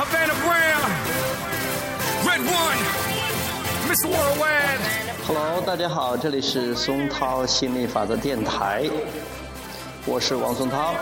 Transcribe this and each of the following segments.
Havana Brown, Red One, Miss Worldwide. Hello，大家好，这里是松涛心理法则电台，我是王松涛。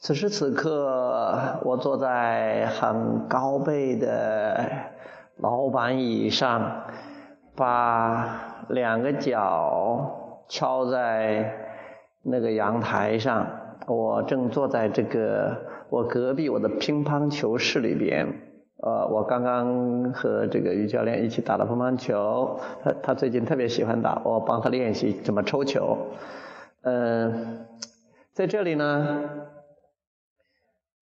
此时此刻，我坐在很高背的老板椅上，把两个脚敲在那个阳台上。我正坐在这个我隔壁我的乒乓球室里边。呃，我刚刚和这个于教练一起打了乒乓球，他他最近特别喜欢打，我帮他练习怎么抽球。嗯，在这里呢。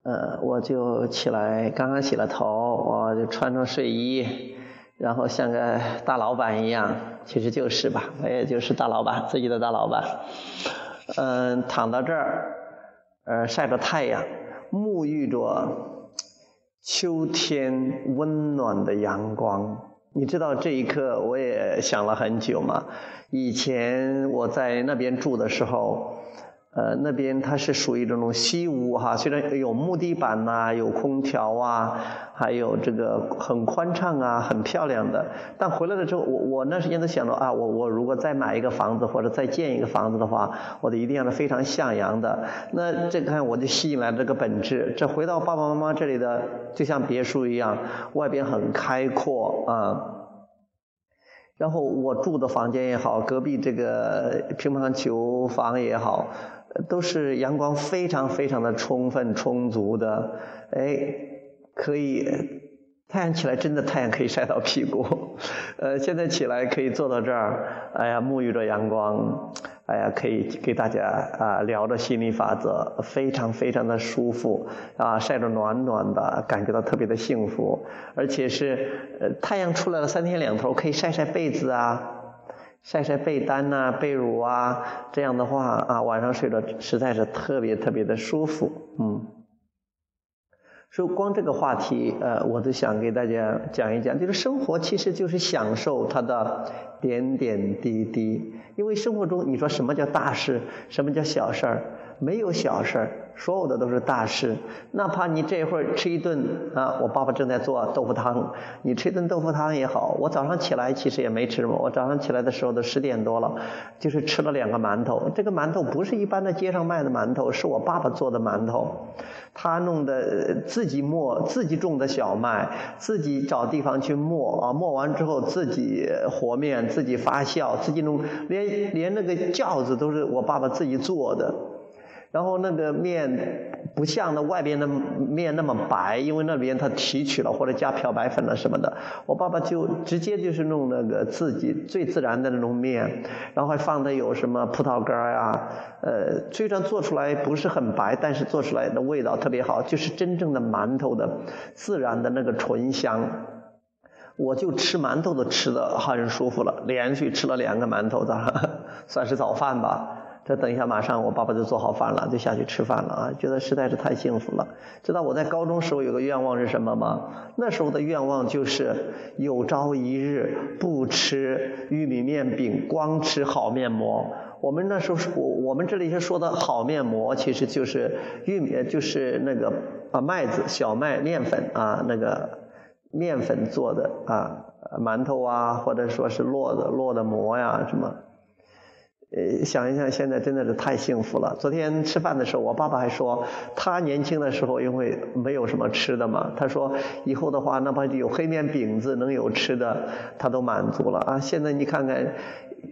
呃，我就起来，刚刚洗了头，我就穿上睡衣，然后像个大老板一样，其实就是吧，我也就是大老板，自己的大老板。嗯，躺到这儿，呃，晒着太阳，沐浴着秋天温暖的阳光。你知道这一刻，我也想了很久嘛。以前我在那边住的时候。呃，那边它是属于这种西屋哈，虽然有木地板呐，有空调啊，还有这个很宽敞啊，很漂亮的。但回来了之后，我我那时间都想着啊，我我如果再买一个房子或者再建一个房子的话，我得一定要是非常向阳的。那这看我就吸引来这个本质。这回到爸爸妈妈这里的，就像别墅一样，外边很开阔啊。然后我住的房间也好，隔壁这个乒乓球房也好。都是阳光非常非常的充分充足的，哎，可以太阳起来真的太阳可以晒到屁股，呃，现在起来可以坐到这儿，哎呀，沐浴着阳光，哎呀，可以给大家啊聊着心理法则，非常非常的舒服啊，晒着暖暖的，感觉到特别的幸福，而且是呃太阳出来了三天两头可以晒晒被子啊。晒晒被单呐、被褥啊，这样的话啊，晚上睡着实在是特别特别的舒服，嗯。说光这个话题，呃，我都想给大家讲一讲，就是生活其实就是享受它的点点滴滴，因为生活中你说什么叫大事，什么叫小事儿？没有小事，所有的都是大事。哪怕你这会儿吃一顿啊，我爸爸正在做豆腐汤，你吃一顿豆腐汤也好。我早上起来其实也没吃什么，我早上起来的时候都十点多了，就是吃了两个馒头。这个馒头不是一般的街上卖的馒头，是我爸爸做的馒头，他弄的自己磨，自己种的小麦，自己找地方去磨啊，磨完之后自己和面，自己发酵，自己弄，连连那个饺子都是我爸爸自己做的。然后那个面不像那外边的面那么白，因为那边他提取了或者加漂白粉了什么的。我爸爸就直接就是弄那个自己最自然的那种面，然后还放的有什么葡萄干呀，呃，虽然做出来不是很白，但是做出来的味道特别好，就是真正的馒头的自然的那个醇香。我就吃馒头都吃的很舒服了，连续吃了两个馒头早上，算是早饭吧。这等一下，马上我爸爸就做好饭了，就下去吃饭了啊！觉得实在是太幸福了。知道我在高中时候有个愿望是什么吗？那时候的愿望就是有朝一日不吃玉米面饼，光吃好面膜。我们那时候说，我们这里是说的好面膜，其实就是玉米，就是那个啊麦子小麦面粉啊那个面粉做的啊馒头啊，或者说是烙的烙的馍呀什么。呃，想一想，现在真的是太幸福了。昨天吃饭的时候，我爸爸还说，他年轻的时候因为没有什么吃的嘛，他说以后的话，哪怕有黑面饼子，能有吃的，他都满足了啊。现在你看看。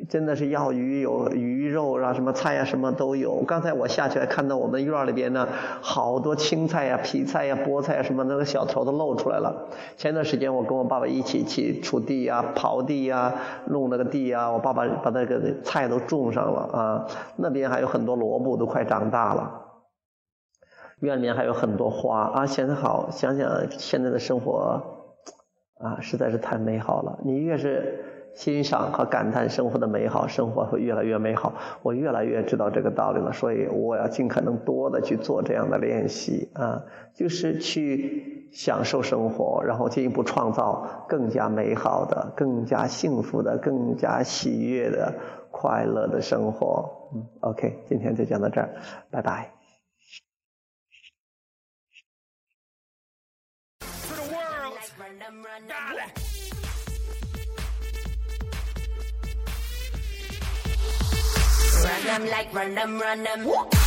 真的是要鱼有鱼肉啊，什么菜呀，什么都有。刚才我下去还看到我们院里边呢，好多青菜呀、皮菜呀、菠菜啊，什么那个小头都露出来了。前段时间我跟我爸爸一起去锄地呀、刨地呀、弄那个地呀，我爸爸把那个菜都种上了啊。那边还有很多萝卜都快长大了，院里面还有很多花啊。现在好，想想现在的生活啊，实在是太美好了。你越是。欣赏和感叹生活的美好，生活会越来越美好。我越来越知道这个道理了，所以我要尽可能多的去做这样的练习啊，就是去享受生活，然后进一步创造更加美好的、更加幸福的、更加喜悦的、快乐的生活。嗯，OK，今天就讲到这儿，拜拜。them like run them, run them.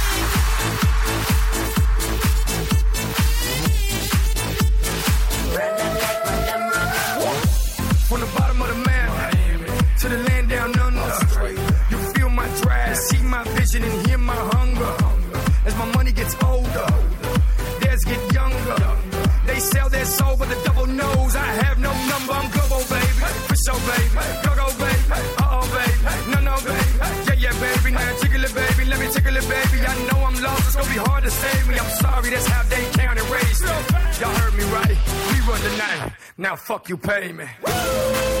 go go uh oh no no yeah yeah baby, now tickle it baby, let me tickle it baby. I know I'm lost, it's gonna be hard to save me. I'm sorry, that's how they count and. Y'all heard me right, we run the night, now fuck you, pay me. Woo!